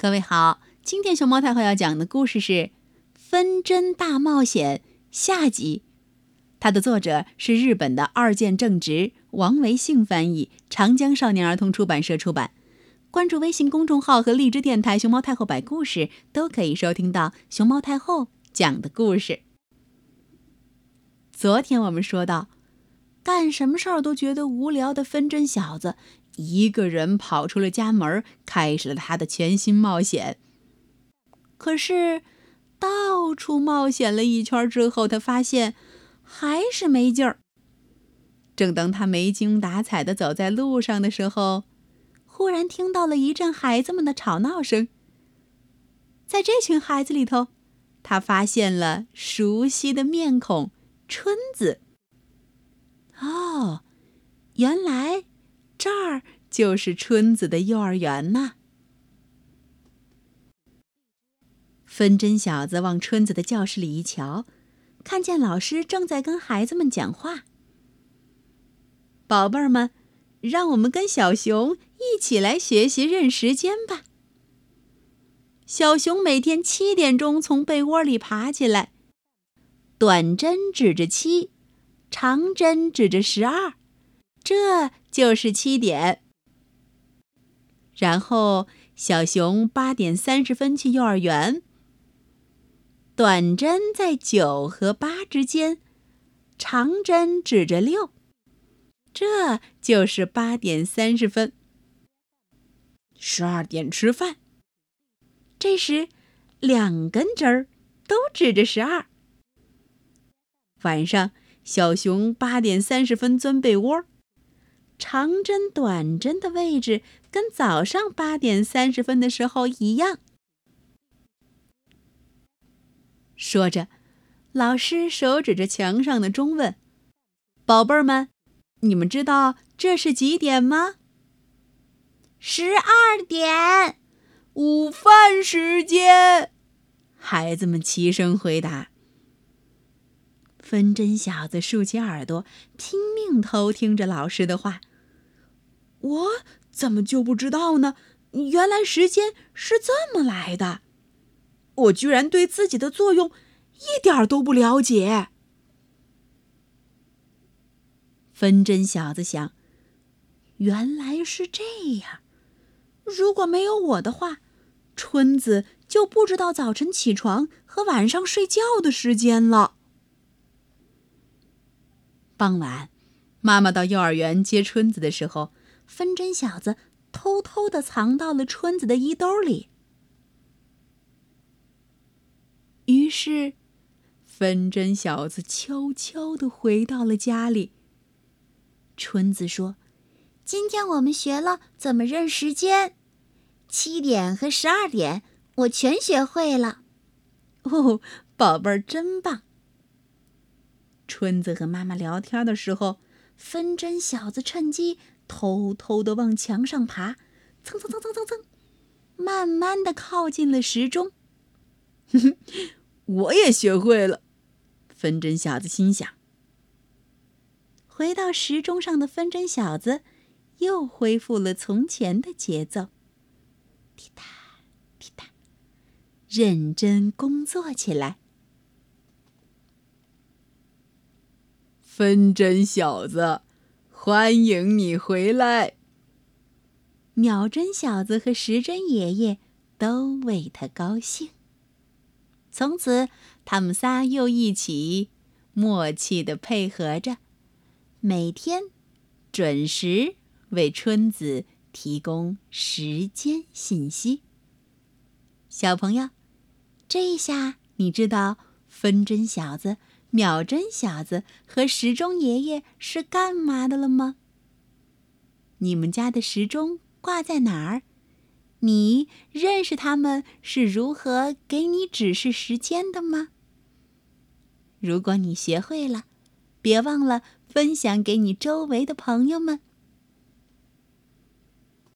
各位好，今天熊猫太后要讲的故事是《分针大冒险》下集。它的作者是日本的二见正直，王维信翻译，长江少年儿童出版社出版。关注微信公众号和荔枝电台“熊猫太后摆故事”，都可以收听到熊猫太后讲的故事。昨天我们说到，干什么事儿都觉得无聊的分针小子。一个人跑出了家门，开始了他的全新冒险。可是，到处冒险了一圈之后，他发现还是没劲儿。正当他没精打采的走在路上的时候，忽然听到了一阵孩子们的吵闹声。在这群孩子里头，他发现了熟悉的面孔——春子。原来……这儿就是春子的幼儿园呐。分针小子往春子的教室里一瞧，看见老师正在跟孩子们讲话。宝贝儿们，让我们跟小熊一起来学习认时间吧。小熊每天七点钟从被窝里爬起来，短针指着七，长针指着十二。这就是七点。然后小熊八点三十分去幼儿园。短针在九和八之间，长针指着六，这就是八点三十分。十二点吃饭。这时，两根针儿都指着十二。晚上，小熊八点三十分钻被窝。长针、短针的位置跟早上八点三十分的时候一样。说着，老师手指着墙上的钟问：“宝贝儿们，你们知道这是几点吗？”“十二点，午饭时间。”孩子们齐声回答。分针小子竖起耳朵，拼命偷听着老师的话。我怎么就不知道呢？原来时间是这么来的，我居然对自己的作用一点都不了解。分针小子想，原来是这样。如果没有我的话，春子就不知道早晨起床和晚上睡觉的时间了。傍晚，妈妈到幼儿园接春子的时候。分针小子偷偷的藏到了春子的衣兜里。于是，分针小子悄悄的回到了家里。春子说：“今天我们学了怎么认时间，七点和十二点我全学会了。”哦，宝贝儿真棒！春子和妈妈聊天的时候，分针小子趁机。偷偷的往墙上爬，蹭蹭蹭蹭蹭蹭，慢慢的靠近了时钟。我也学会了，分针小子心想。回到时钟上的分针小子，又恢复了从前的节奏，滴答滴答，认真工作起来。分针小子。欢迎你回来。秒针小子和时针爷爷都为他高兴。从此，他们仨又一起默契的配合着，每天准时为春子提供时间信息。小朋友，这下你知道分针小子？秒针小子和时钟爷爷是干嘛的了吗？你们家的时钟挂在哪儿？你认识他们是如何给你指示时间的吗？如果你学会了，别忘了分享给你周围的朋友们。